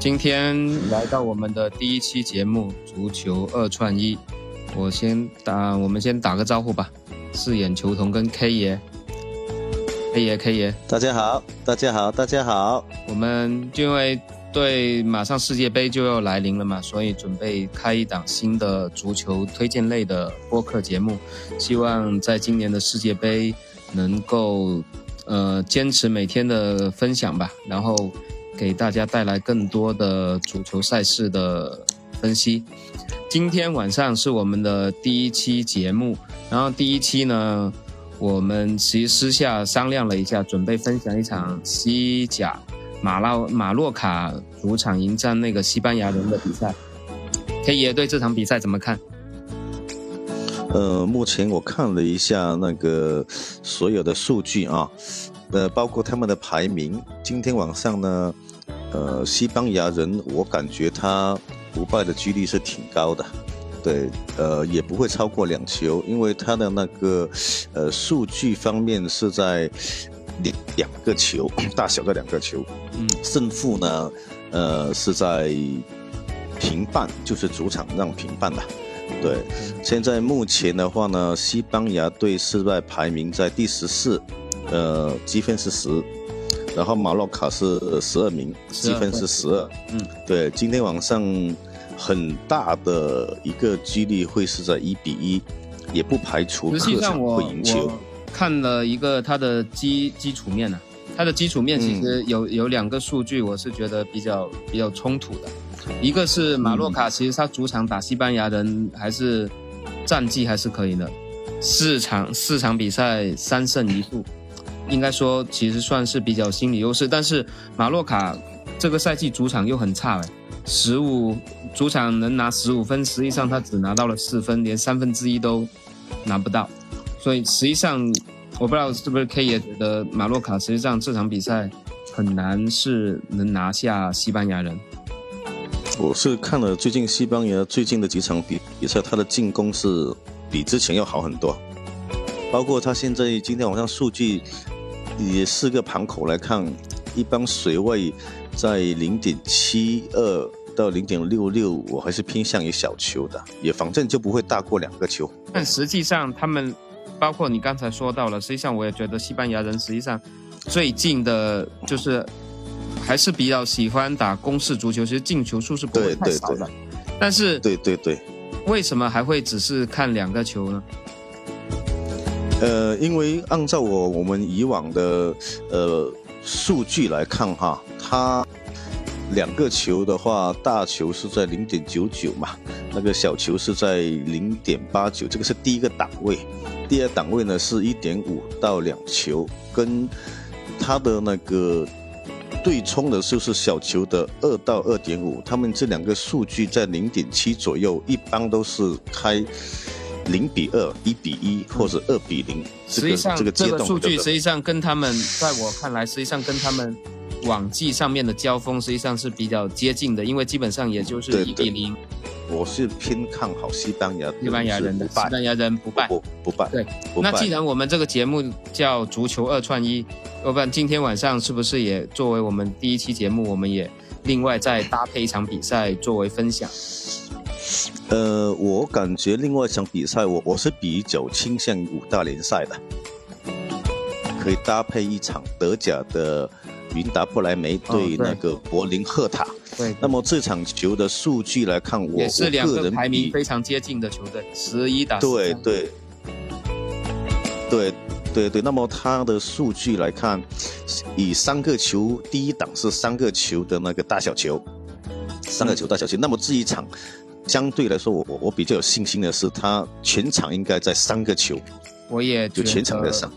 今天来到我们的第一期节目《足球二串一》，我先打，我们先打个招呼吧。饰演球童跟 K 爷，K 爷 K 爷，大家好，大家好，大家好。我们就因为对马上世界杯就要来临了嘛，所以准备开一档新的足球推荐类的播客节目，希望在今年的世界杯能够呃坚持每天的分享吧，然后。给大家带来更多的足球赛事的分析。今天晚上是我们的第一期节目，然后第一期呢，我们其实私下商量了一下，准备分享一场西甲马拉马洛卡主场迎战那个西班牙人的比赛。K 爷对这场比赛怎么看？呃，目前我看了一下那个所有的数据啊，呃，包括他们的排名，今天晚上呢。呃，西班牙人，我感觉他不败的几率是挺高的，对，呃，也不会超过两球，因为他的那个，呃，数据方面是在两两个球 大小的两个球，嗯，胜负呢，呃，是在平半，就是主场让平半的，对，现在目前的话呢，西班牙队是在排名在第十四，呃，积分是十。然后马洛卡是十二名，积分是十二。嗯，对，今天晚上很大的一个几率会是在一比一，也不排除客场会赢球。看了一个它的基基础面呢，它的基础面其实有有两个数据，我是觉得比较比较冲突的。一个是马洛卡，其实他主场打西班牙人还是战绩还是可以的，四场四场比赛三胜一负。应该说，其实算是比较心理优势，但是马洛卡这个赛季主场又很差哎，十五主场能拿十五分，实际上他只拿到了四分，连三分之一都拿不到，所以实际上我不知道是不是 K 也觉得马洛卡实际上这场比赛很难是能拿下西班牙人。我是看了最近西班牙最近的几场比比赛，他的进攻是比之前要好很多，包括他现在今天晚上数据。以四个盘口来看，一般水位在零点七二到零点六六，我还是偏向于小球的，也反正就不会大过两个球。但实际上，他们包括你刚才说到了，实际上我也觉得西班牙人实际上最近的，就是还是比较喜欢打攻势足球，其实进球数是不会太少的。但是，对对对，为什么还会只是看两个球呢？呃，因为按照我我们以往的呃数据来看哈，它两个球的话，大球是在零点九九嘛，那个小球是在零点八九，这个是第一个档位。第二档位呢是一点五到两球，跟它的那个对冲的就是小球的二到二点五，他们这两个数据在零点七左右，一般都是开。零比二、一比一或者二比零，实际上这个数据实际上跟他们，在我看来，实际上跟他们往季上面的交锋实际上是比较接近的，因为基本上也就是一比零。我是偏看好西班牙，西班牙人的，西班牙人不败，不不败。对，那既然我们这个节目叫足球二串一，要不然今天晚上是不是也作为我们第一期节目，我们也另外再搭配一场比赛作为分享？呃，我感觉另外一场比赛，我我是比较倾向于五大联赛的，可以搭配一场德甲的云达不莱梅对那个柏林赫塔。对，那么这场球的数据来看，我也是两个排名非常接近的球队，十一打对对对对对。那么它的数据来看，以三个球第一档是三个球的那个大小球，三个球大小球。那么这一场。相对来说，我我我比较有信心的是，他全场应该在三个球，我也就全场在上，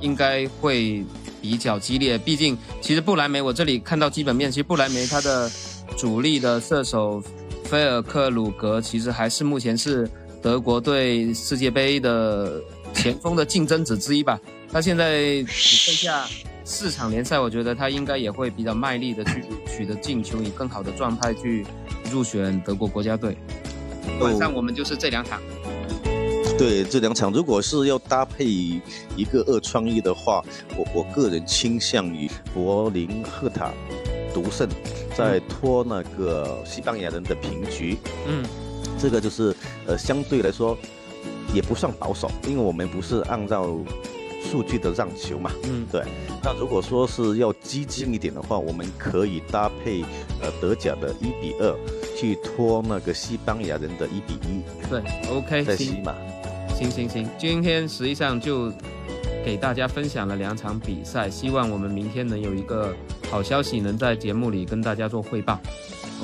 应该会比较激烈。毕竟，其实布莱梅我这里看到基本面，其实布莱梅他的主力的射手菲尔克鲁格，其实还是目前是德国队世界杯的前锋的竞争者之一吧。他现在只剩下四场联赛，我觉得他应该也会比较卖力的去取得进球，以更好的状态去入选德国国家队。晚上我们就是这两场，对这两场，如果是要搭配一个二创意的话，我我个人倾向于柏林赫塔独胜，在拖那个西班牙人的平局。嗯，这个就是呃相对来说也不算保守，因为我们不是按照数据的让球嘛。嗯，对。那如果说是要激进一点的话，我们可以搭配呃德甲的一比二去拖那个西班牙人的一比一。对，OK，在西马。行行行，今天实际上就给大家分享了两场比赛，希望我们明天能有一个好消息，能在节目里跟大家做汇报。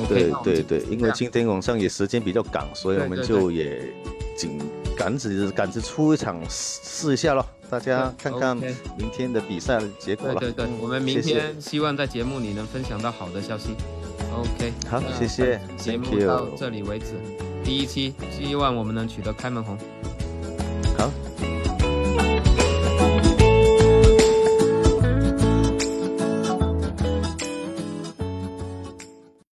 对对对，因为今天晚上也时间比较赶，所以我们就也紧赶着赶着出一场试试一下咯，大家看看明天的比赛结果了。对对对，我们明天希望在节目里能分享到好的消息。OK，好，谢谢，节目到这里为止，第一期，希望我们能取得开门红。